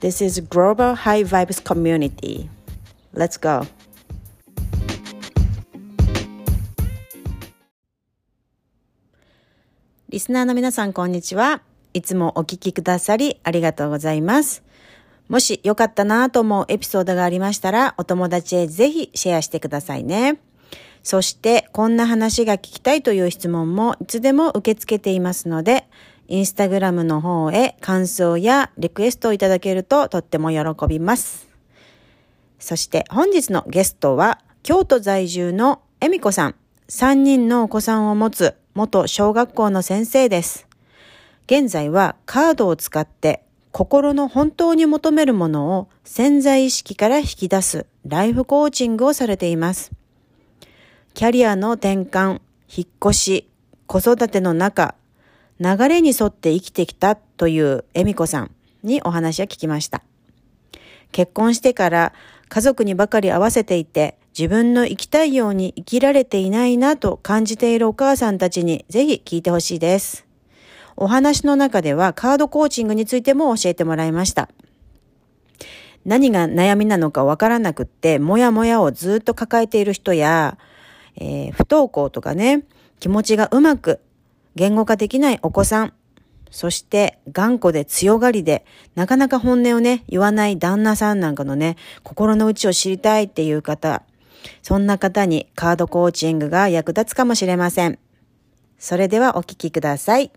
This is Global High Vibes Community. Let's go! リスナーの皆さん、こんにちは。いつもお聞きくださりありがとうございます。もしよかったなと思うエピソードがありましたら、お友達へぜひシェアしてくださいね。そして、こんな話が聞きたいという質問もいつでも受け付けていますので、インスタグラムの方へ感想やリクエストをいただけるととっても喜びます。そして本日のゲストは京都在住の恵美子さん。3人のお子さんを持つ元小学校の先生です。現在はカードを使って心の本当に求めるものを潜在意識から引き出すライフコーチングをされています。キャリアの転換、引っ越し、子育ての中、流れに沿って生きてきたという恵美子さんにお話を聞きました。結婚してから家族にばかり合わせていて自分の生きたいように生きられていないなと感じているお母さんたちにぜひ聞いてほしいです。お話の中ではカードコーチングについても教えてもらいました。何が悩みなのかわからなくって、もやもやをずっと抱えている人や、えー、不登校とかね、気持ちがうまく言語化できないお子さん、そして頑固で強がりで、なかなか本音をね、言わない旦那さんなんかのね、心の内を知りたいっていう方、そんな方にカードコーチングが役立つかもしれません。それではお聞きください。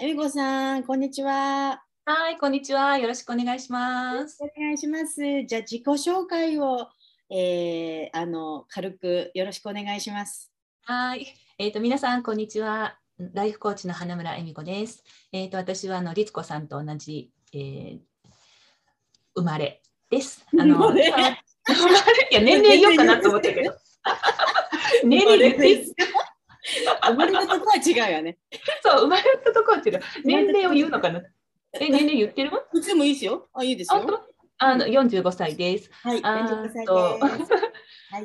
えみこさん、こんにちは。はい、こんにちは。よろしくお願いします。お願いします。じゃあ自己紹介をえー、あの軽くよろしくお願いします。はい、えっ、ー、と皆さんこんにちは。ライフコーチの花村恵美子です。えっ、ー、と私はあの律子さんと同じ、えー、生まれです。あのいや年齢言おうかなと思ったけど。年齢ですか。生まれたとこは違うよね。そう生まれたとこは違う。年齢を言うのかな？え年齢言ってる？いつもいいですよ。あいいですよ。あの45歳です。はい、45歳です。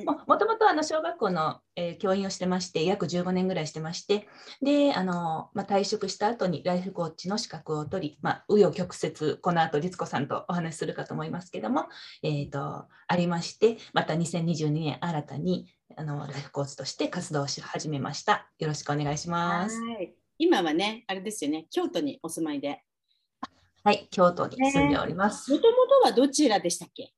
もともとあの小学校の、えー、教員をしてまして、約15年ぐらいしてまして、で、あのまあ、退職した後にライフコーチの資格を取り、まあ、紆余曲折、この後律子さんとお話しするかと思いますけども、えーと、ありまして、また2022年新たにあのライフコーチとして活動し始めました。よろしくお願いします。今はね、あれですよね、京都にお住まいで。はい、京都に住んでおります。もともとはどちらでしたっけ？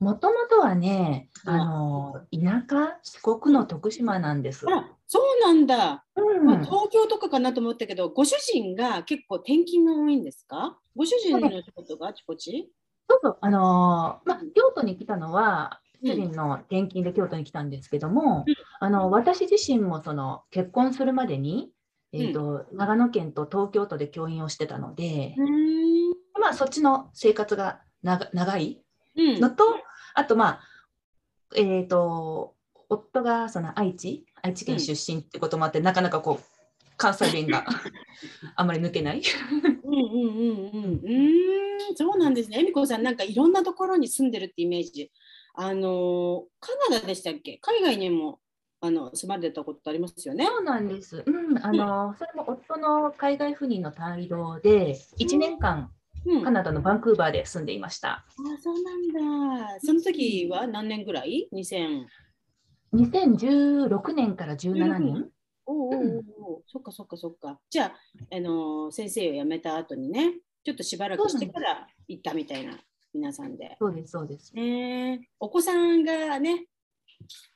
もともとはね、あの田舎、四国の徳島なんです。あそうなんだ、うん。まあ、東京とかかなと思ったけど、ご主人が結構転勤が多いんですか？ご主人の仕事があちこち？そうそう、あのー、まあ、京都に来たのは、主人の転勤で京都に来たんですけども、うん、あの私自身もその結婚するまでに、えーと、うん、長野県と東京都で教員をしてたので、まあ、そっちの生活が長いのと、うん、あとまあえっ、ー、と夫がその愛知愛知県出身ってこともあって、なかなかこう関西弁が あまり抜けない。うんうんうんうんうんそうなんですね。恵美子さんなんかいろんなところに住んでるってイメージ。あのカナダでしたっけ？海外にもあの住まれたことありますよね。そうなんです。うん、あの、それも夫の海外赴任の帯同で、1年間、うん、カナダのバンクーバーで住んでいました。あ、そうなんだ。その時は何年ぐらい ?2000。2016年から17年。うん、おおおお、そっかそっかそっか。じゃあ、あの先生を辞めた後にね、ちょっとしばらくしてから行ったみたいな、皆さんで。そうです、そうです。えー、お子さんがね、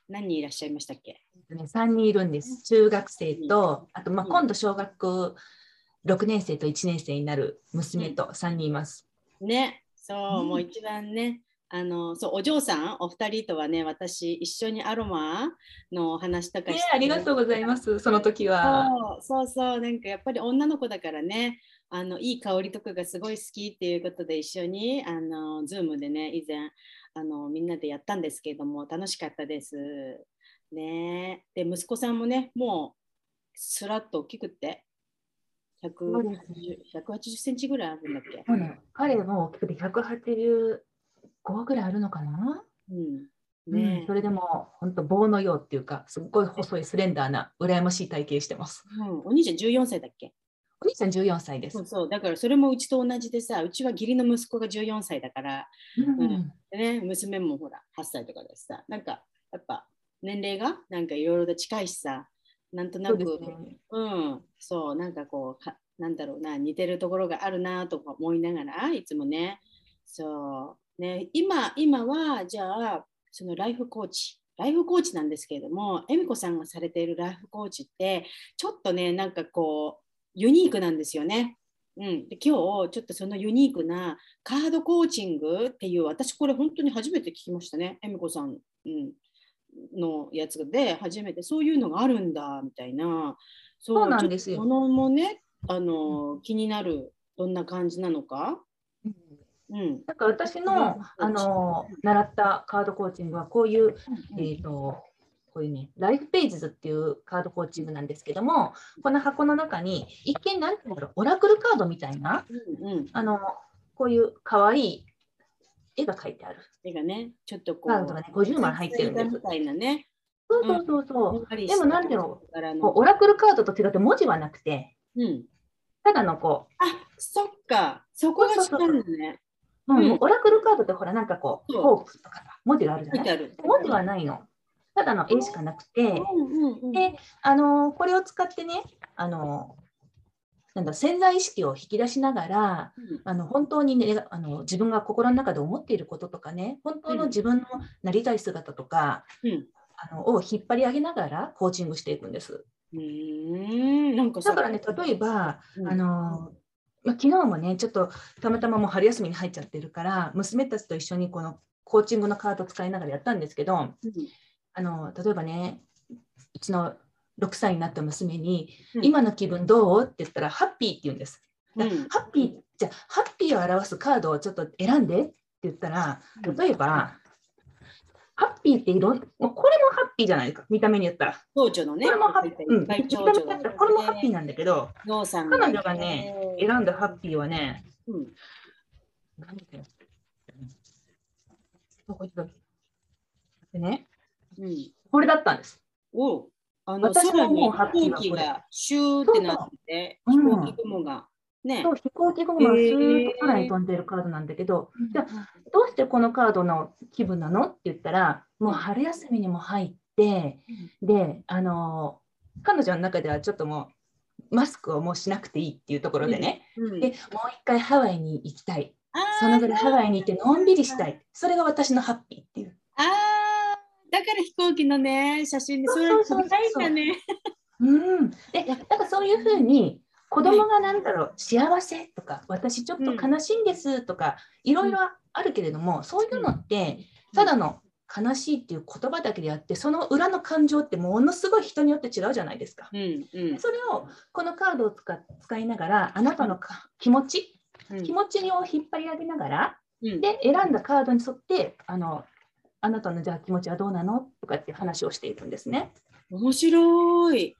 何人いらっしゃいましたっけ、ね、3人いるんです。中学生と、あとまあ今度小学6年生と1年生になる娘と3人います。ね、そう、うん、もう一番ね、あのそうお嬢さんお二人とはね私一緒にアロマの話とかして、ね、ありがとうございますその時は。そうそうそうなんかやっぱり女の子だからねあのいい香りとかがすごい好きっていうことで一緒にあの Zoom でね以前あのみんなでやったんですけれども楽しかったです。ね。で息子さんもねもうすらっと大きくって 180, 180センチぐらいあるんだっけ、ね、彼も大きくて185ぐらいあるのかな、うん。ね、うん、それでも本当棒のようっていうかすっごい細いスレンダーな羨ましい体型してます、うん、お兄ちゃん14歳だっけ？お兄ちゃん14歳です。そうそう。だからそれもうちと同じでさ、うちは義理の息子が14歳だから、うん、うん、でね、娘もほら8歳とかでさ、なんかやっぱ年齢がなんかいろいろと近いしさ、なんとなく、うね、うん、そう、なんかこうか、なんだろうな、似てるところがあるなとか思いながら、いつもね、そう、ね、今、今はじゃあ、そのライフコーチ、ライフコーチなんですけれども、恵美子さんがされているライフコーチって、ちょっとね、なんかこう、ユニークなんですよね。うん、で今日ちょっとそのユニークなカードコーチングっていう私これ本当に初めて聞きましたね恵美子さん、うん、のやつで初めてそういうのがあるんだみたいな。そうなんですよ。ものもねあの気になるどんな感じなのか？うん、なんか私のあの習ったカードコーチングはこういう、えーとこういうね、ライフページズっていうカードコーチングなんですけども、この箱の中に、一見、なんていうのオラクルカードみたいな、うんうん、あの、こういうかわいい絵が描いてある。絵がね、ちょっとこう。カードがね、50枚入ってるんです。みたいなね。そうそうそうそう。うん、でも、なんていうのオラクルカードと違って文字はなくて、うん、ただのこう。あ、そっか。そこが違うんだね。うん、オラクルカードってほら、なんかこう、フォークとか文字があるじゃない文字はないの。ただの絵しかなくて、で、あのこれを使ってね、あのなんだ潜在意識を引き出しながら、うん、あの本当に、ね、あの自分が心の中で思っていることとかね本当の自分のなりたい姿とか、うん、あのを引っ張り上げながらコーチングしていくんです。うん。なんかだからね例えば、うん、あのまあ、昨日もねちょっとたまたまもう春休みに入っちゃってるから娘たちと一緒にこのコーチングのカードを使いながらやったんですけど、あの例えばねうちの6歳になった娘に、うん、今の気分どう？って言ったら、ハッピーって言うんです。うん、ハッピー、じゃあ、ハッピーを表すカードをちょっと選んでって言ったら、例えば、ハッピーっていろん、もうこれもハッピーじゃないか、見た目に言ったら。のね。これもハッピー、うん、これもハッピーなんだけど、彼女がね、選んだハッピーはね、うん、何だよ。でね、うん、これだったんです。おあの私ももうハッピー飛行機がシューってなって、飛行機雲が。ね、そう飛行機雲がスー。ッと空に飛んでるカードなんだけど、じゃあどうしてこのカードの気分なの？って言ったらもう春休みにも入って、であの彼女の中ではちょっともうマスクをもうしなくていいっていうところでね、うんうん、でもう一回ハワイに行きたい。そのぐらいハワイに行ってのんびりしたい。それが私のハッピーっていう。あだから飛行機のね、写真でそれ撮りたいんだね。うん。で、なんかそういうふうに、子供が何だろう、幸せとか、私ちょっと悲しいんですとか、いろいろあるけれども、そういうのって、ただの悲しいっていう言葉だけであって、その裏の感情ってものすごい人によって違うじゃないですか。うんうん、それをこのカードを使使いながら、あなたの気持ち、うん、気持ちを引っ張り上げながら、うん、で選んだカードに沿ってあのあなたのじゃあ気持ちはどうなの？とかっていう話をしていくんですね。面白い。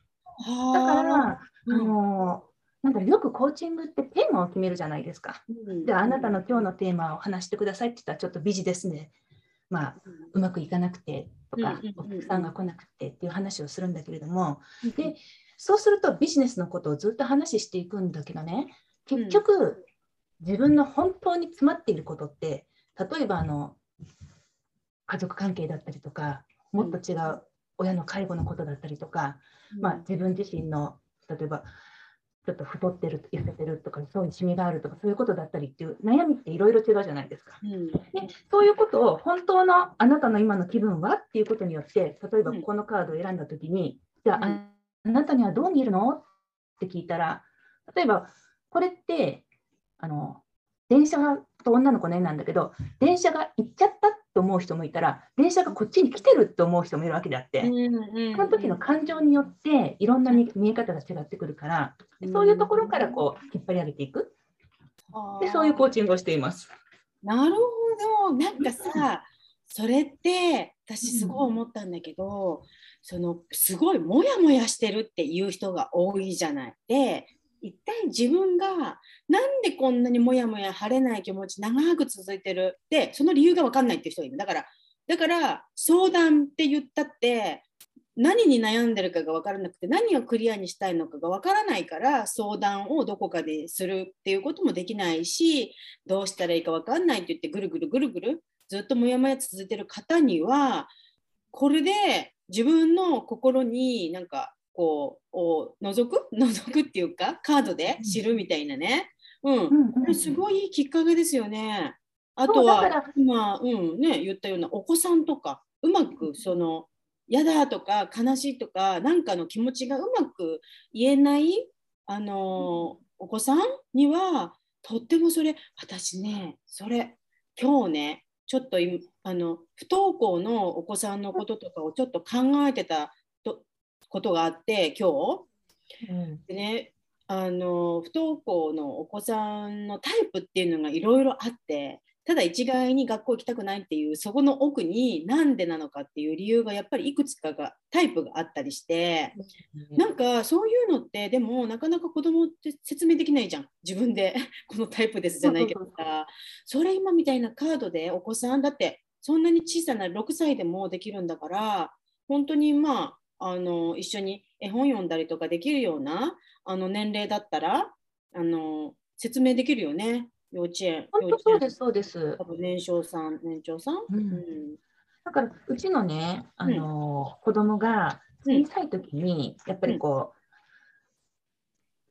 だから、うん、あのなんかよくコーチングってテーマを決めるじゃないですか。うん、じゃああなたの今日のテーマを話してくださいって言ったらちょっとビジネスね。まあ、うまくいかなくてとか、お客さんが来なくてっていう話をするんだけれども、でそうするとビジネスのことをずっと話していくんだけどね。結局、自分の本当に詰まっていることって例えばあの家族関係だったりとかもっと違う親の介護のことだったりとか、まあ、自分自身の例えばちょっと太ってる痩せてるとかそういうシミがあるとかそういうことだったりっていう悩みっていろいろ違うじゃないですか、うん、でそういうことを本当のあなたの今の気分はっていうことによって例えばこのカードを選んだ時に、じゃあ、あなたにはどう見えるの？って聞いたら例えばこれってあの電車と女の子の絵なんだけど電車が行っちゃったと思う人もいたら電車がこっちに来てると思う人もいるわけであって、その時の感情によっていろんな見え方が違ってくるからでそういうところからこう引っ張り上げていく。でそういうコーチングをしています。なるほど。なんかさ、それって私すごい思ったんだけど、うん、そのすごいモヤモヤしてるっていう人が多いじゃない。で一体自分がなんでこんなにモヤモヤ晴れない気持ち長く続いてる？でその理由が分かんないっていう人がいる。だからだから相談って言ったって何に悩んでるかが分からなくて何をクリアにしたいのかが分からないから相談をどこかでするっていうこともできないしどうしたらいいか分かんないって言ってぐるぐるぐるぐるずっとモヤモヤ続いてる方にはこれで自分の心になんかこう覗く？覗くっていうかカードで知るみたいなね、うん、うんうん、すごいいいきっかけですよね。あとは今、うんね、言ったようなお子さんとかうまくその嫌だとか悲しいとか何かの気持ちがうまく言えないあの、お子さんにはとってもそれ私ねそれ今日ねちょっとあの不登校のお子さんのこととかをちょっと考えてたことがあって今日、うん、でねあの不登校のお子さんのタイプっていうのがいろいろあってただ一概に学校行きたくないっていうそこの奥になんでなのかっていう理由がやっぱりいくつかがタイプがあったりして、うん、なんかそういうのってでもなかなか子供って説明できないじゃん。自分で このタイプですじゃないけどさ。それ今みたいなカードでお子さんだってそんなに小さな6歳でもできるんだから本当にまああの一緒に絵本読んだりとかできるようなあの年齢だったらあの説明できるよね幼稚園。本当そうですそうです。多分年少さん年長さん？うん、うん、だからうちのねあの、うん、子供が小さい時にやっぱりこ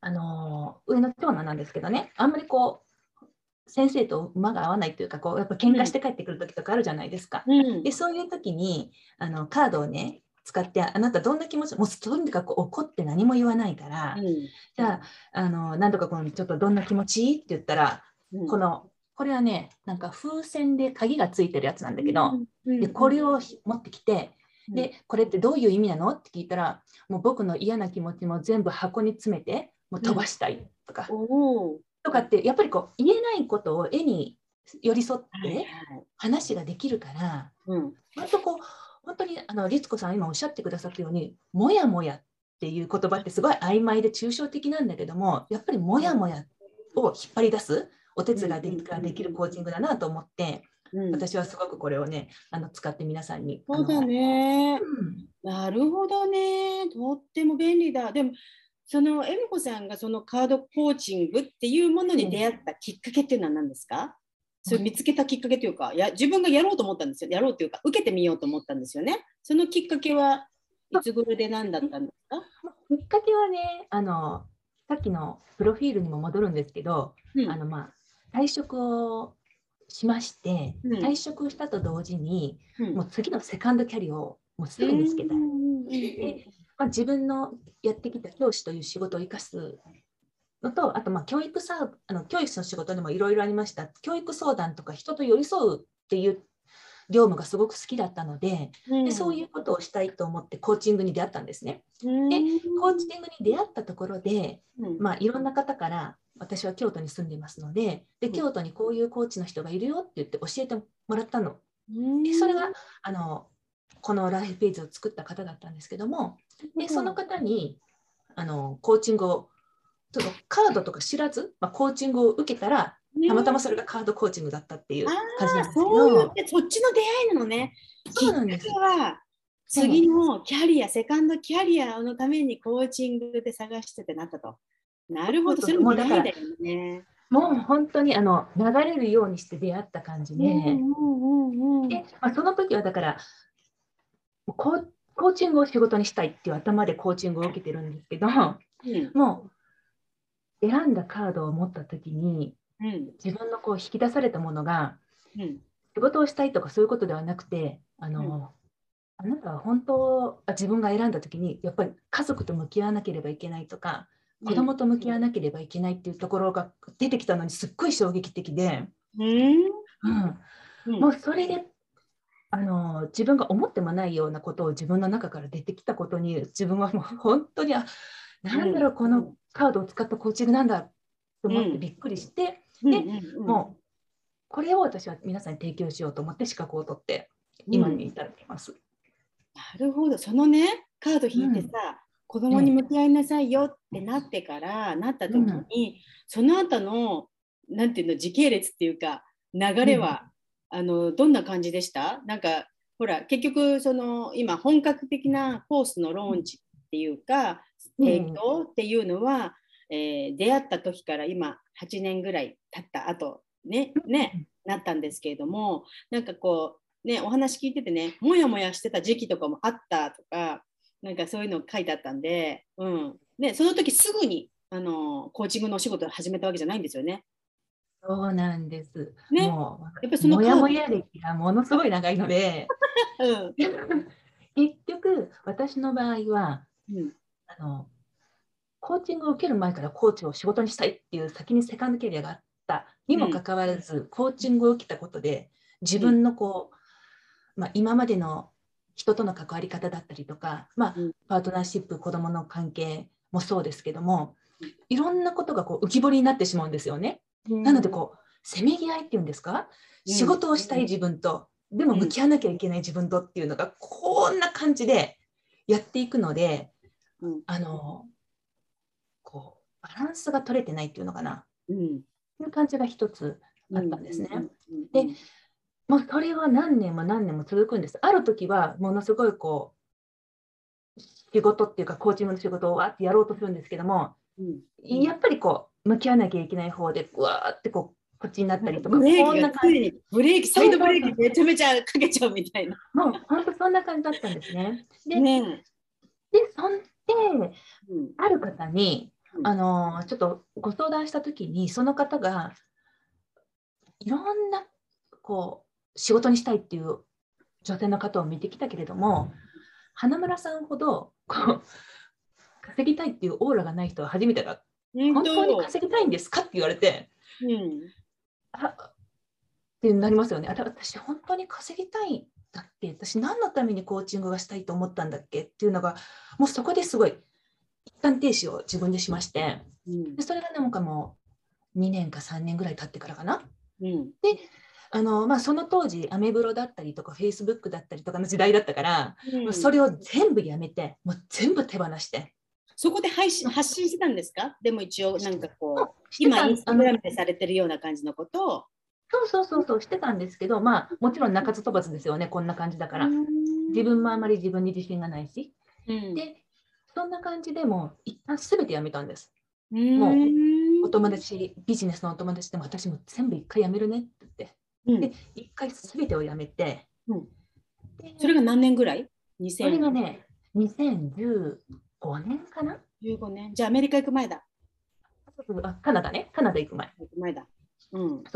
う、うん、あの上の長男なんですけどねあんまりこう先生と馬が合わないというかこうやっぱ喧嘩して帰ってくる時とかあるじゃないですか。うん、でそういう時にあのカードをね使ってあなたどんな気持ちもうとにかく怒って何も言わないから、うん、じゃああの何とかこのちょっとどんな気持ち？って言ったら、うん、このこれはねなんか風船で鍵がついてるやつなんだけど、うん、でこれを持ってきてでこれってどういう意味なの？って聞いたらもう僕の嫌な気持ちも全部箱に詰めてもう飛ばしたいとか、とかってやっぱりこう言えないことを絵に寄り添って話ができるから、うん、割とこう本当にあの律子さん今おっしゃってくださったようにもやもやっていう言葉ってすごい曖昧で抽象的なんだけどもやっぱりもやもやを引っ張り出すお手伝いができるコーチングだなと思って、うん、私はすごくこれをねあの使って皆さんに。そうだね、うん、なるほどねとっても便利だ。でもその恵美子さんがそのカードコーチングっていうものに出会ったきっかけっていうのは何ですか、それ見つけたきっかけというかや自分がやろうと思ったんですよ。やろうというか受けてみようと思ったんですよね。そのきっかけはいつ頃で何だったんですか？きっかけはねあのさっきのプロフィールにも戻るんですけど、うん、あのまあ退職をしまして、うん、退職したと同時に、うん、もう次のセカンドキャリアをもうすぐ見つけた。い。でまあ、自分のやってきた教師という仕事を生かすのと、あとまあ教育さあの教育の仕事でもいろいろありました。教育相談とか人と寄り添うっていう業務がすごく好きだったのでうん、でそういうことをしたいと思ってコーチングに出会ったんですね。でコーチングに出会ったところで、うん、まあ、いろんな方から私は京都に住んでいますのでで京都にこういうコーチの人がいるよって言って教えてもらったの。でそれがあのこのライフページを作った方だったんですけどもでその方にあのコーチングをそのカードとか知らず、まあ、コーチングを受けたら、たまたまそれがカードコーチングだったっていう感じなんですけど。そっちの出会いなのね。そうなんです。は次のキャリア、セカンドキャリアのためにコーチングで探しててなったと。なるほど、それも出会いだよね。もう本当にあの流れるようにして出会った感じで、でまあ、その時はだからコーコーチングを仕事にしたいっていう頭でコーチングを受けてるんですけど、うん、もう選んだカードを持った時に、うん、自分のこう引き出されたものが、うん、仕事をしたいとかそういうことではなくてあの、あなたは本当自分が選んだ時にやっぱり家族と向き合わなければいけないとか子供と向き合わなければいけないっていうところが出てきたのにすっごい衝撃的で、うん、もうそれであの自分が思ってもないようなことを自分の中から出てきたことに自分はもう本当にあなんだろうこのカードを使ったコーチングなんだと思ってびっくりして、うんでうんうん。もうこれを私は皆さんに提供しようと思って資格を取って今に至っています。なるほど、そのね、カード引いてさ、子供に向き合いなさいよってなってから、なった時に、その後の、なんていうの、時系列っていうか、流れは、あの、どんな感じでした？なんか、ほら、結局、その、今、本格的なコースのローンチっていうか、うん提供っていうのは、えー出会った時から今、8年ぐらい経った後、ね、ね、なったんですけれども、なんかこう、ね、お話聞いててね、もやもやしてた時期とかもあったとか、なんかそういうの書いてあったんで、うん。ね、その時すぐに、あの、コーチングのお仕事を始めたわけじゃないんですよね。そうなんです。ねもやっぱそのカードもや歴がものすごい長いので うん。結局私の場合はうん。あのコーチングを受ける前からコーチを仕事にしたいっていう先にセカンドキャリアがあったにもかかわらず、コーチングを受けたことで自分のこう、まあ、今までの人との関わり方だったりとか、まあうん。パートナーシップ子どもの関係もそうですけどもいろんなことがこう浮き彫りになってしまうんですよね。なのでこうせめぎ合いっていうんですか？うん。仕事をしたい自分と、でも向き合わなきゃいけない自分とっていうのがこんな感じでやっていくので、うんあのこうバランスが取れてないっていうのかなうん。っていう感じが一つあったんですね。うん。でもうそれは何年も何年も続くんです。ある時はものすごいこう仕事っていうかコーチングの仕事をわーってやろうとするんですけども、うんやっぱりこう向き合わなきゃいけない方でうわーってこうこっちになったりとか、こんな感じブレーキ、サイドブレーキめちゃめちゃかけちゃうみたいな。もう本当そんな感じだったんですね。で、ねでそんでうん。ある方にうん。あのちょっとご相談した時にその方がいろんなこう仕事にしたいっていう女性の方を見てきたけれども花村さんほどこう稼ぎたいっていうオーラがない人は初めてだ。本当に稼ぎたいんですかって言われてうん。あってなりますよね。あれ私本当に稼ぎたいんだっけ？私何のためにコーチングがしたいと思ったんだっけ？っていうのがもうそこですごい一旦停止を自分でしまして。うん。でそれがなんかもう2年か3年ぐらい経ってからかな？うん。あの、まあ、その当時アメブロだったりとかフェイスブックだったりとかの時代だったから、うん。それを全部やめてもう全部手放して。そこで配信発信してたんですか？でも一応なんかこう今インスタグラムでされてるような感じのことをそうそうそうそうしてたんですけどまあもちろん鳴かず飛ばずですよねこんな感じだから。自分もあまり自分に自信がないし。うん。でそんな感じでもう一旦全てやめたんです。うん。もお友達ビジネスのお友達でも私も全部一回やめるねって言って。うん。で一回全てをやめて、うん。でそれが何年ぐらい？それが ?2015 ね2015年かな。年。じゃあアメリカ行く前だ。あカナダね。カナダ行く前。行く前だ。うん。で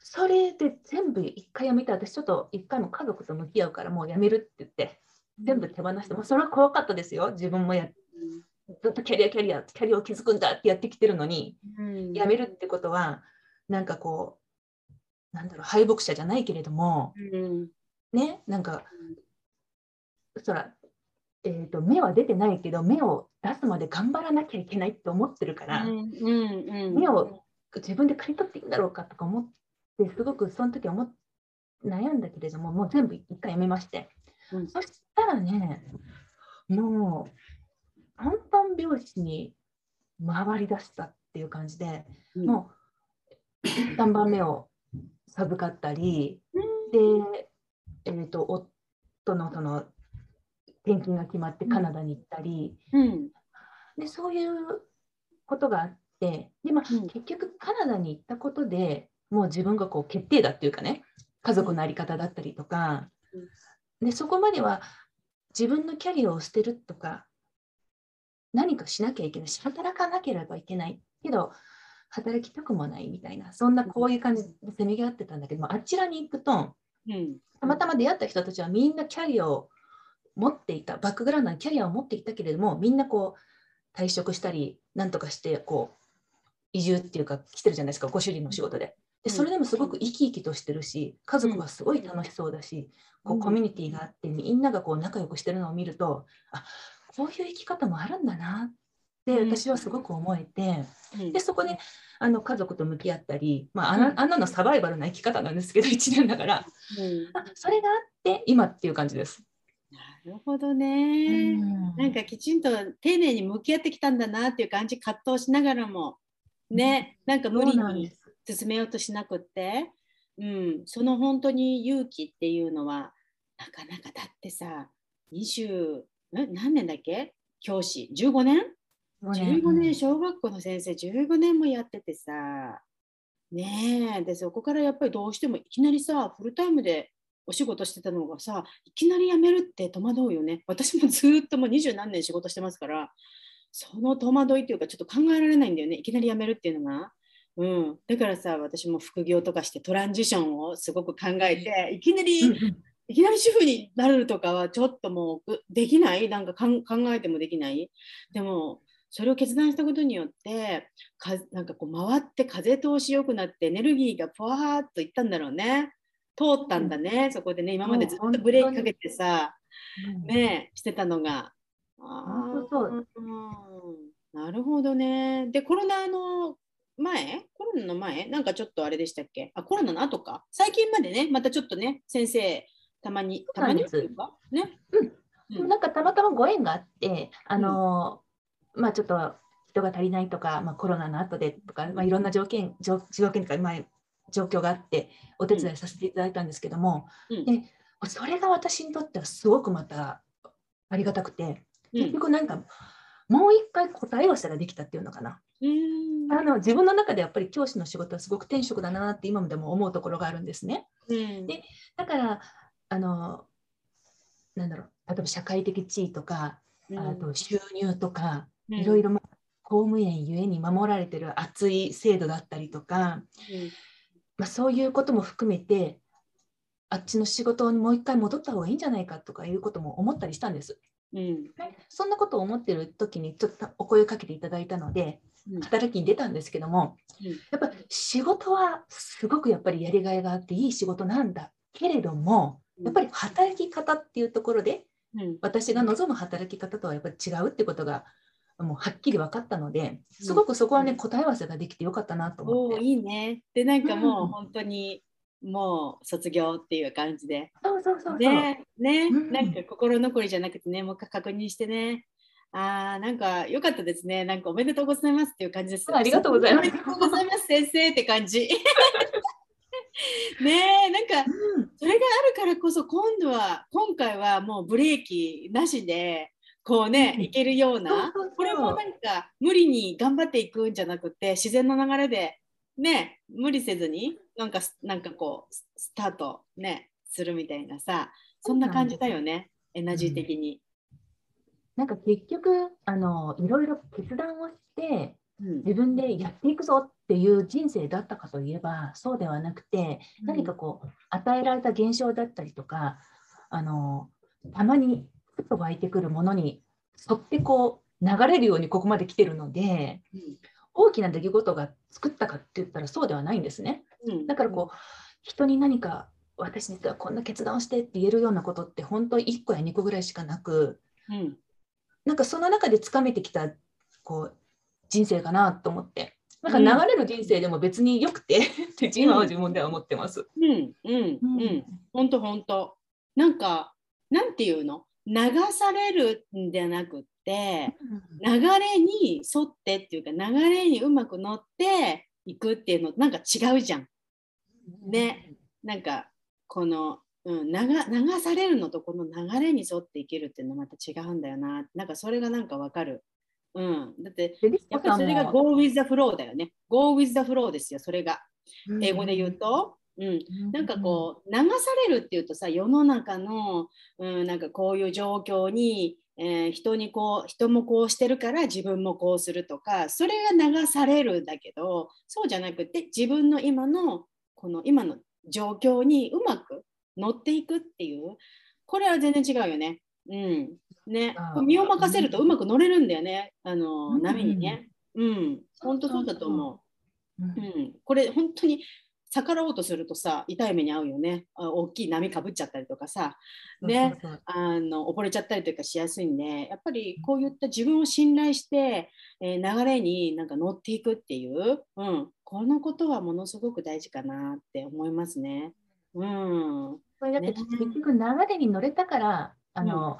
それで全部一回やめて私ちょっと一回も家族と向き合うからもうやめるって言って全部手放してもうそれは怖かったですよ。自分もやずっとキャリアキャリアキャリアを築くんだってやってきてるのにうん。やめるってことはなんかこうなんだろう敗北者じゃないけれどもうん。ねなんかそら、えー、と目は出てないけど目を出すまで頑張らなきゃいけないって思ってるから、うんうん。目を自分で刈り取っていいんだろうかとか思ってすごくその時思っ悩んだけれどももう全部一回やめまして、うん。そしたらねもうトン拍子に回り出したっていう感じで、うん。もう3番目を授かったり、で、えー、と夫のその転勤が決まってカナダに行ったり、うん。でそういうことがあってで、まあうん。結局カナダに行ったことでもう自分がこう決定だっていうかね家族の在り方だったりとか、でそこまでは自分のキャリアを捨てるとか何かしなきゃいけないし働かなければいけないけど働きたくもないみたいなそんなこういう感じでせめぎ合ってたんだけどもあちらに行くとうん。たまたま出会った人たちはみんなキャリアを持っていたバックグラウンドにキャリアを持っていたけれどもみんなこう退職したりなんとかしてこう移住っていうか来てるじゃないですかご主人の仕事で。でそれでもすごく生き生きとしてるし家族はすごい楽しそうだし、こうコミュニティがあってみんながこう仲良くしてるのを見るとあこういう生き方もあるんだなっって私はすごく思えて、うん。でそこであの家族と向き合ったり、まあ、あんなあんなのサバイバルな生き方なんですけど1年だから。うん。あそれがあって今っていう感じです。なるほどね。なんかきちんと丁寧に向き合ってきたんだなっていう感じ葛藤しながらもね、なんか無理に進めようとしなくって、うん、その本当に勇気っていうのはなかなかだってさ20な何年だっけ？教師。15年？15年。小学校の先生15年もやっててさ。ねえ。でそこからやっぱりどうしてもいきなりさフルタイムでお仕事してたのがさいきなり辞めるって戸惑うよね。私もずっともう二十何年仕事してますからその戸惑いというかちょっと考えられないんだよね。いきなり辞めるっていうのが。うん、だからさ私も副業とかしてトランジションをすごく考えていきなり、うんうん。いきなり主婦になるとかはちょっともううできない。なんかかん考えてもできない。でもそれを決断したことによってかなんかこう回って風通し良くなってエネルギーがふわーっといったんだろうね。通ったんだね、そこでね今までずっとブレーキかけてさ、ねしてたのが。あそううんなるほどね。でコロナの前？コロナの前？なんかちょっとあれでしたっけ？あコロナの後か。最近までねまたちょっとね先生たまにたまにっていうか？ね？うん。なんかたまたまご縁があって、あのーまあちょっと人が足りないとか、まあ、コロナの後でとか、まあ、いろんな条件条条件とか、まあ、状況があってお手伝いさせていただいたんですけども、うん。でそれが私にとってはすごくまたありがたくて結局なんかもう一回答え合わせができたっていうのかな。うんあの自分の中でやっぱり教師の仕事はすごく転職だなって今でも思うところがあるんですね。うんでだからあのなんだろう例えば社会的地位とか、あと収入とか、いろいろ、まあ公務員ゆえに守られてる熱い制度だったりとか、まあ、そういうことも含めてあっちの仕事にもう一回戻った方がいいんじゃないかとかいうことも思ったりしたんです。うん。そんなことを思ってる時にちょっとお声をかけていただいたのでうん。働きに出たんですけども、うん。やっぱ仕事はすごくやっぱりやりがいがあっていい仕事なんだけれどもやっぱり働き方っていうところでうん。私が望む働き方とはやっぱり違うってことがもうはっきり分かったのですごくそこはね答え合わせができてよかったなと思って。いいね。でなんかもううん。本当にもう卒業っていう感じで。そうそうそう。ねね、うんなんか心残りじゃなくてねもう一回確認してね。あーなんか良かったですね。なんかおめでとうございますっていう感じです。ありがとうございますおめでとうございます先生って感じ。ねえなんかうんそれがあるからこそ今度は今回はもうブレーキなしでこうね、うんいけるようなこれもなんか無理に頑張っていくんじゃなくて自然の流れでね無理せずになんかなんかこうススタートねするみたいなさそんな感じだよね。エナジー的に。なんか結局あのいろいろ決断をしてうん。自分でやっていくぞっていう人生だったかといえばそうではなくて何かこう与えられた現象だったりとかあのたまにふっと湧いてくるものに沿ってこう流れるようにここまで来てるので大きな出来事が作ったかって言ったらそうではないんですね。うんだからこう人に何か私実はこんな決断をしてって言えるようなことって本当1個や2個ぐらいしかなくうんなんかその中でつかめてきたこう人生かなと思って。なんか流れる人生でも別によくてって今は自分では思ってます。うんうんうん。本当本当。なんかなんていうの？流されるんじゃなくって流れに沿ってっていうか流れにうまく乗っていくっていうのなんか違うじゃん。ねなんかこの、うん、流流されるのとこの流れに沿っていけるっていうのはまた違うんだよな。なんかそれがなんかわかる。うん、だってやっぱりそれがも Go with the flow だよね。Go with the flow ですよ、それが。英語で言うと。うん、なんかこう流されるっていうとさ世の中の、うん、なんかこういう状況に、えー人にこう人もこうしてるから自分もこうするとかそれが流されるんだけどそうじゃなくて自分の今のこの今の状況にうまく乗っていくっていうこれは全然違うよね。うん、ね。身を任せるとうまく乗れるんだよね。あの、うん。波にね。うん、本当そうだと思う。うん。うん、これ本当に逆らおうとするとさ痛い目に遭うよね。あ大きい波かぶっちゃったりとかさ。ね。あの溺れちゃったりとかしやすいんでやっぱりこういった自分を信頼して、えー流れになんか乗っていくっていう、うん、このことはものすごく大事かなって思いますね。うん、これだってね。結局流れに乗れたから、あの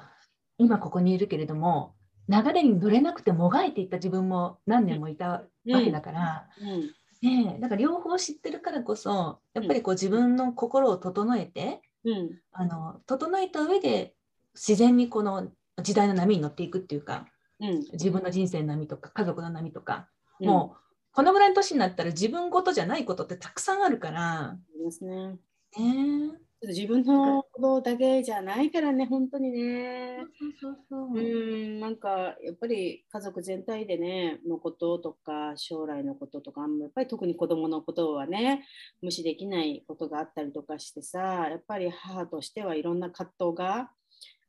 今ここにいるけれども流れに乗れなくてもがいていった自分も何年もいたわけだから、うんねえだから両方知ってるからこそやっぱりこう自分の心を整えて、うん。あの整えた上で自然にこの時代の波に乗っていくっていうかうん。自分の人生の波とか家族の波とか、うん。もうこのぐらいの年になったら自分ごとじゃないことってたくさんあるから、すね。ね自分のことだけじゃないからね、本当にね。そうそううそう。ん、なんかやっぱり家族全体でね、のこととか将来のこととか、やっぱり特に子供のことはね、無視できないことがあったりとかしてさ、やっぱり母としてはいろんな葛藤が、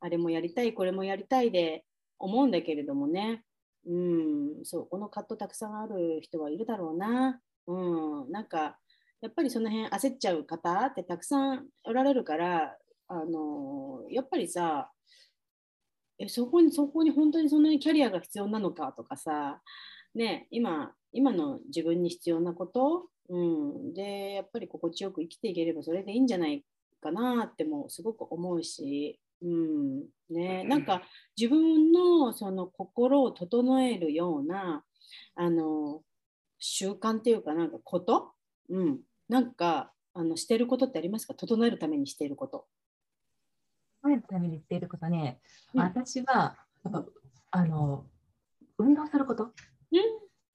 あれもやりたい、これもやりたいで思うんだけれどもね、うん、そう、この葛藤たくさんある人はいるだろうな。うん、なんかやっぱりその辺焦っちゃう方ってたくさんおられるから、あのやっぱりさ、えそこにそこに本当にそんなにキャリアが必要なのかとかさ、ね、今今の自分に必要なこと、うん、でやっぱり心地よく生きていければそれでいいんじゃないかなってもすごく思うし、うんね、なんか自分のその心を整えるようなあの習慣っていうかなんかこと、うん、なんかあのしてることってありますか？整えるためにしていること。前のために言っていることね、うん。私はやっぱあの運動すること、うん。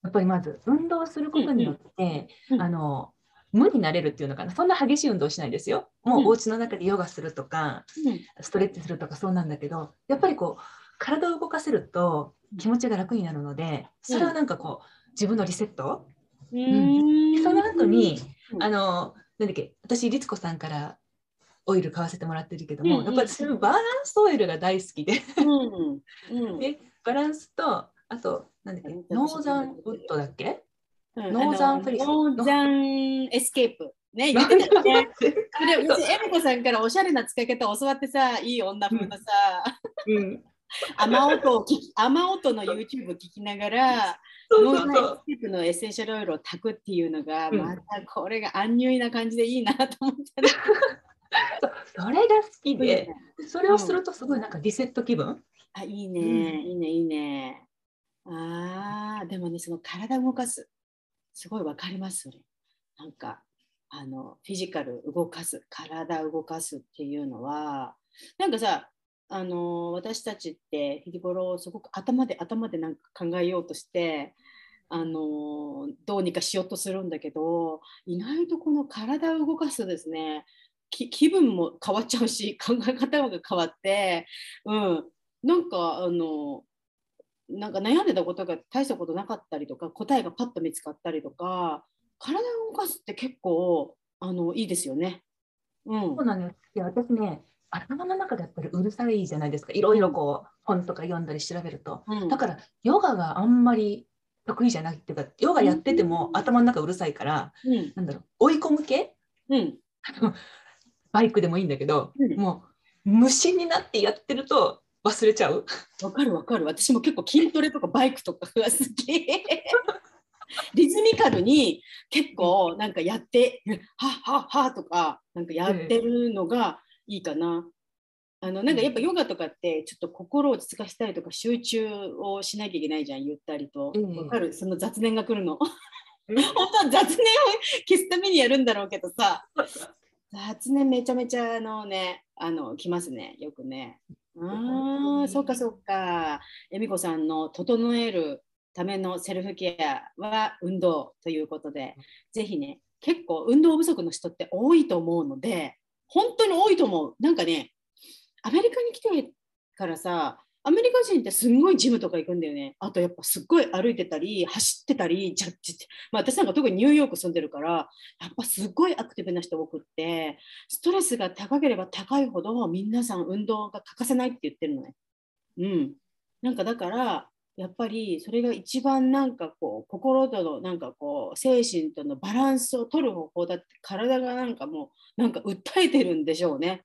やっぱりまず運動することによって、うんうんあの無になれるっていうのかな。そんな激しい運動しないですよ。もううん。お家の中でヨガするとか、うん。ストレッチするとかそうなんだけどやっぱりこう体を動かせると気持ちが楽になるのでそれはなんかこう自分のリセット、うん。その後に、うん。あのなんだっけ私律子さんからオイル買わせてもらってるけども、うんやっぱり私バランスオイルが大好きで。うんうん。でバランスとあとなんだっけうんノーザンウッドだっけ？うんノーザンフリノーザンエスケープ。ね、言ってたよね。それ、うち、エミコさんからおしゃれな使い方を教わってさ、いい女風のさ、うん、雨音を聞き、雨音の YouTube を聞きながら、ノーザンエそう。そうスケープのエッセンシャルオイルを炊くっていうのが、うん。またこれがアンニュイな感じでいいなと思ってね。そうそれが好きでそれをするとすごいなんかリセット気分、あ、いいね、うん。いいね、いいね。ああ、でもね、その体動かす。すごいわかります、それ。なんか、あの、フィジカル動かす、体動かすっていうのは、なんかさ、あの私たちって日頃すごく頭で頭でなんか考えようとしてあのどうにかしようとするんだけど意外とこの体を動かすとですね気分も変わっちゃうし考え方が変わって、うん、なんかあのなんか悩んでたことが大したことなかったりとか答えがパッと見つかったりとか体を動かすって結構あのいいですよね。うん。そうなんです。いや私ね頭の中でやっぱりうるさいじゃないですか。いろいろこう本とか読んだり調べると。うん。だからヨガがあんまり得意じゃないっていうかヨガやってても頭の中うるさいからうん。なんだろう追い込む系？うん。バイクでもいいんだけど、うん。もう無心になってやってると忘れちゃう。わかるわかる。私も結構筋トレとかバイクとかが好き。リズミカルに結構なんかやって、はっはっはとかなんかやってるのがいいかな。あのなんかやっぱヨガとかってちょっと心を落ち着かせたりとか集中をしなきゃいけないじゃん、ゆったりと。うんわかる？その雑念が来るの。う ん本当は雑念を消すためにやるんだろうけどさ、雑念めちゃめちゃあのね、あの来ますね、よくね。ああ、そうかそうか。恵美子さんの整えるためのセルフケアは運動ということで、ぜひね、結構運動不足の人って多いと思うので、本当に多いと思う。なんかね、アメリカに来てからさ、アメリカ人ってすんごいジムとか行くんだよね。あとやっぱすっごい歩いてたり、走ってたり、ジャッジって。まあ私なんか特にニューヨーク住んでるから、やっぱすっごいアクティブな人多くって、ストレスが高ければ高いほど皆さん運動が欠かせないって言ってるのね。うん。なんかだから、やっぱりそれが一番なんかこう心とのなんかこう精神とのバランスを取る方法だって体がなんかもうなんか訴えてるんでしょうね。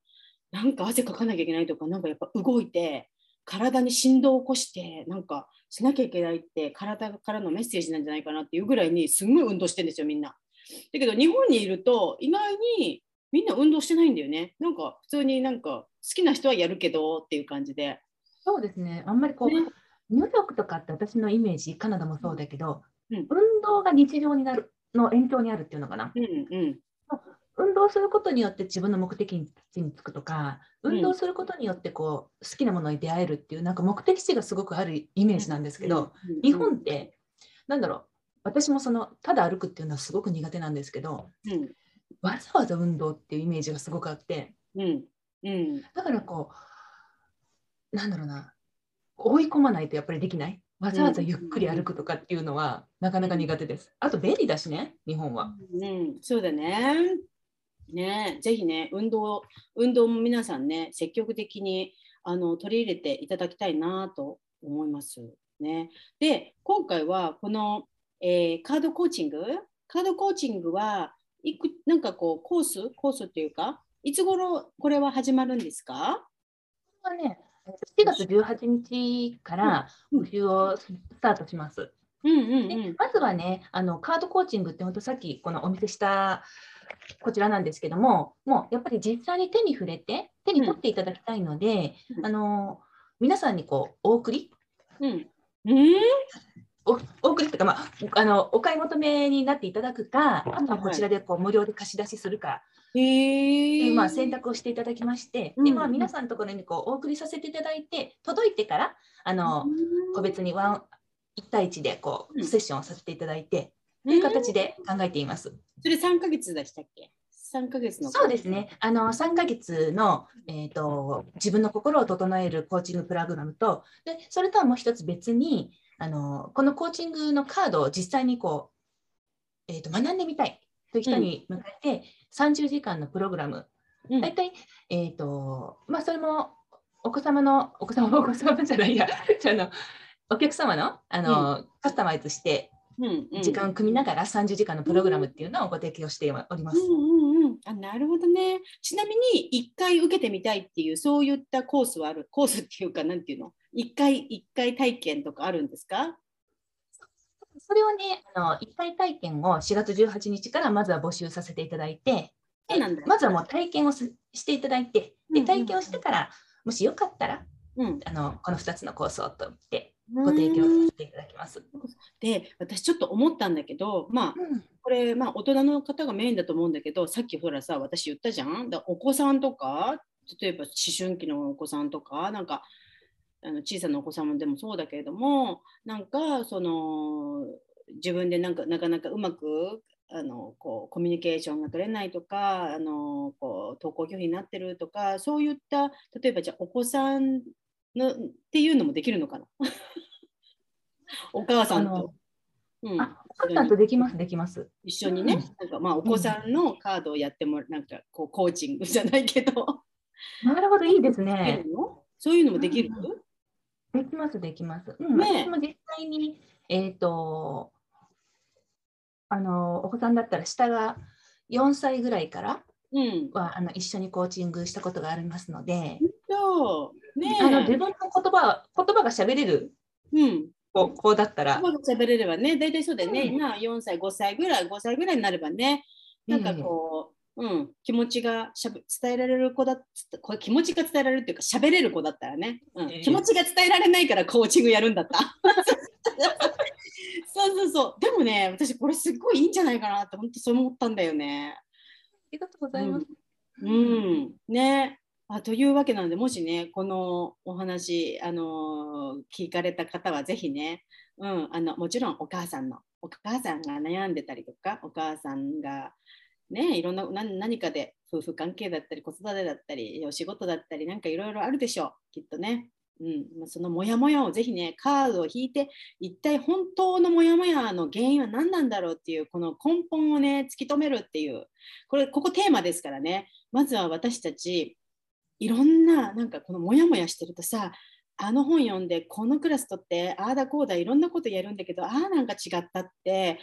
なんか汗かかなきゃいけないとかなんかやっぱ動いて体に振動を起こしてなんかしなきゃいけないって体からのメッセージなんじゃないかなっていうぐらいにすごい運動してるんですよみんな。だけど日本にいると意外にみんな運動してないんだよね。なんか普通になんか好きな人はやるけどっていう感じで。そうですね。あんまりこう、ね、ニューヨークとかって私のイメージ、カナダもそうだけど、うん、運動が日常になるの延長にあるっていうのかな。うんうん、運動することによって自分の目的につくとか、運動することによってこう好きなものに出会えるっていうなんか目的地がすごくあるイメージなんですけど、日本ってなんだろう私もそのただ歩くっていうのはすごく苦手なんですけど、うん、わざわざ運動っていうイメージがすごくあって、だからこうなんだろうな追い込まないとやっぱりできない？わざわざゆっくり歩くとかっていうのはなかなか苦手です。あと便利だしね、日本は。うん、そうだね。ね、ぜひね、運動、運動も皆さんね、積極的にあの取り入れていただきたいなと思います。ね、で、今回はこの、えー、カードコーチング、カードコーチングはいくなんかこうコース、コースっていうか、いつ頃これは始まるんですか？これはね、7月18日から募集をスタートします。うんうんうん、まずはねあの、カードコーチングって本当さっきこのお見せしたこちらなんですけども、もうやっぱり実際に手に触れて、手に取っていただきたいので、うん、あの皆さんにこうお送り、うん、おお送りとか、まあ、あのお買い求めになっていただくか、あとはこちらでこう無料で貸し出しするか、へまあ、選択をしていただきまして、でまあ、皆さんのところにこうお送りさせていただいて、届いてからあの個別にワン1対1でこうセッションをさせていただいて、という形で考えています。それ3ヶ月でしたっけ？3ヶ月のそうですね。あの3ヶ月の、えーと、自分の心を整えるコーチングプログラムと、でそれとはもう一つ別にあの、このコーチングのカードを実際にこう、えーと、学んでみたいという人に向かって、30時間のプログラム、うん、大体、えーとまあ、それもお子様の、お子様、お子様じゃないや、あのお客様のあの、うん、カスタマイズして時間を組みながら30時間のプログラムっていうのをご提供しております。うんうんうん、あなるほどね。ちなみに1回受けてみたいっていうそういったコースはあるコースっていうか何ていうの？1回1回体験とかあるんですか？それをねあの1回体験を4月18日からまずは募集させていただいてまずはもう体験をしていただいてで体験をしてから、もしよかったら、うん、あのこの2つのコースをとってご提供させていただきます。で私ちょっと思ったんだけどまあ、うん、これまあ大人の方がメインだと思うんだけどさっきほらさ私言ったじゃん？だお子さんとか例えば思春期のお子さんとかなんかあの小さなお子さんでもそうだけれどもなんかその自分でなんかなかなかうまくあのこうコミュニケーションが取れないとかあのこう登校拒否になってるとかそういった例えばじゃあお子さんのっていうのもできるのかな？お母さんと。うん、あお母さんとできます、できます。一緒にね、うん、なんかまあお子さんのカードをやってもなんかこうコーチングじゃないけど。なるほど、いいですね。そういうのもできる、うん、できます、できます。うん、ね、私も実際に、えっ、ー、と、あの、お子さんだったら下が4歳ぐらいからは、あの一緒にコーチングしたことがありますので、そうね、あの自分の言葉言葉が喋れる、うん、子子だったら。言葉が喋れればね、大体そうだよね、うん、今4歳、5歳ぐらい、5歳ぐらいになればね、なんかこう、うん、うん、気持ちがしゃべ伝えられる子だこれ気持ちが伝えられるっていうか喋れる子だったらね、うん、気持ちが伝えられないからコーチングやるんだった。そうそうそう。でもね、私これすっごいいいんじゃないかなって本当そう思ったんだよね。ありがとうございます。うん、うん、ね。あというわけなのでもしねこのお話あの聞かれた方はぜひね、うん、あのもちろんお母さんのお母さんが悩んでたりとかお母さんがねいろんな何かで夫婦関係だったり子育てだったりお仕事だったりなんかいろいろあるでしょう。きっとね。うん、そのモヤモヤをぜひねカードを引いて一体本当のモヤモヤの原因は何なんだろうっていうこの根本をね突き止めるっていうこれここテーマですからね。まずは私たちいろんななんかこのモヤモヤしてるとさあの本読んでこのクラス取ってああだこうだいろんなことやるんだけどああなんか違ったって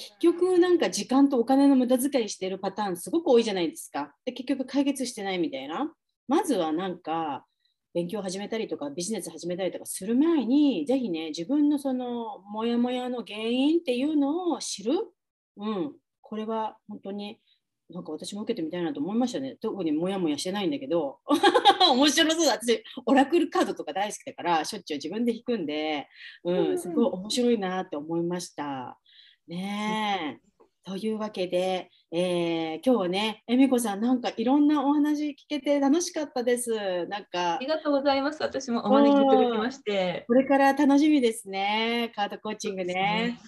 結局なんか時間とお金の無駄遣いしてるパターンすごく多いじゃないですか。で結局解決してないみたいな。まずはなんか勉強始めたりとかビジネス始めたりとかする前にぜひね自分のそのモヤモヤの原因っていうのを知る。うん、これは本当になんか私も受けてみたいなと思いましたね。特にモヤモヤしてないんだけど、面白そうだ。私、オラクルカードとか大好きだから、しょっちゅう自分で弾くんで、うん、すごい面白いなって思いました。ねえ。というわけで、えー、今日はね、恵美子さん、なんかいろんなお話聞けて楽しかったです。なんか。ありがとうございます。私もお招きいただきまして。これから楽しみですね。カードコーチングね。ね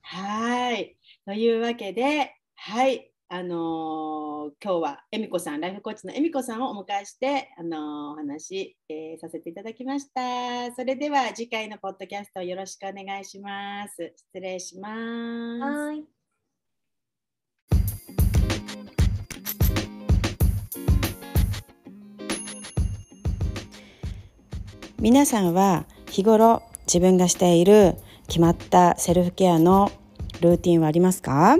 はい。というわけで、はい。あのー、今日は恵美子さん、ライフコーチの恵美子さんをお迎えして、あのー、お話、えー、させていただきました。それでは次回のポッドキャストよろしくお願いします。失礼します。はい皆さんは日頃自分がしている決まったセルフケアのルーティンはありますか？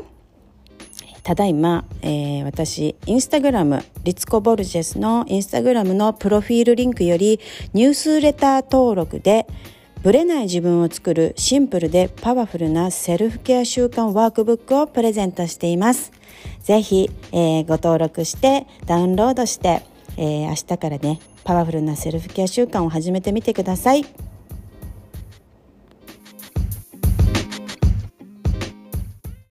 ただいま、えー、私、インスタグラム、リツコ・ボルジェスのインスタグラムのプロフィールリンクよりニュースレター登録でブレない自分を作るシンプルでパワフルなセルフケア習慣ワークブックをプレゼントしています。ぜひ、えー、ご登録してダウンロードして、えー、明日からね、パワフルなセルフケア習慣を始めてみてください。